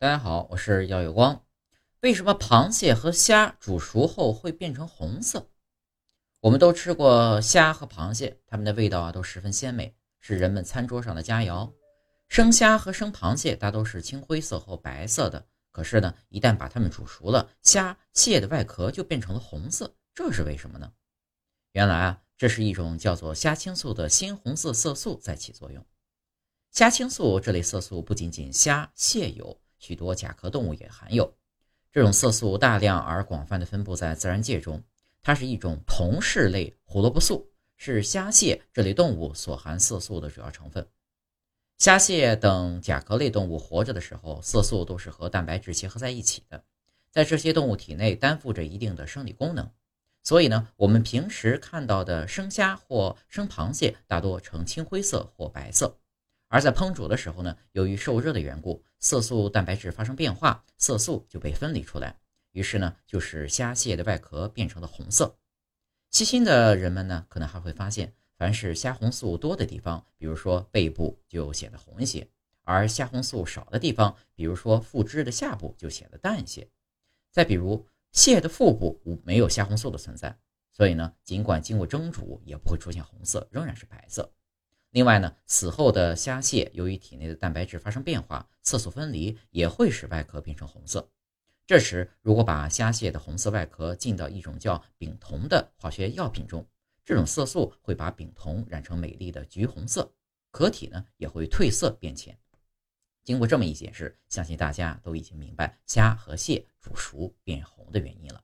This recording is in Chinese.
大家好，我是耀有光。为什么螃蟹和虾煮熟后会变成红色？我们都吃过虾和螃蟹，它们的味道啊都十分鲜美，是人们餐桌上的佳肴。生虾和生螃蟹大都是青灰色或白色的，可是呢，一旦把它们煮熟了，虾蟹的外壳就变成了红色，这是为什么呢？原来啊，这是一种叫做虾青素的鲜红色色素在起作用。虾青素这类色素不仅仅虾蟹有。许多甲壳动物也含有这种色素，大量而广泛的分布在自然界中。它是一种同氏类胡萝卜素，是虾蟹这类动物所含色素的主要成分。虾蟹等甲壳类动物活着的时候，色素都是和蛋白质结合在一起的，在这些动物体内担负着一定的生理功能。所以呢，我们平时看到的生虾或生螃蟹大多呈青灰色或白色。而在烹煮的时候呢，由于受热的缘故，色素蛋白质发生变化，色素就被分离出来，于是呢，就使虾蟹的外壳变成了红色。细心的人们呢，可能还会发现，凡是虾红素多的地方，比如说背部就显得红一些；而虾红素少的地方，比如说腹肢的下部就显得淡一些。再比如蟹的腹部没有虾红素的存在，所以呢，尽管经过蒸煮，也不会出现红色，仍然是白色。另外呢，死后的虾蟹由于体内的蛋白质发生变化，色素分离也会使外壳变成红色。这时，如果把虾蟹的红色外壳浸到一种叫丙酮的化学药品中，这种色素会把丙酮染成美丽的橘红色，壳体呢也会褪色变浅。经过这么一解释，相信大家都已经明白虾和蟹煮熟变红的原因了。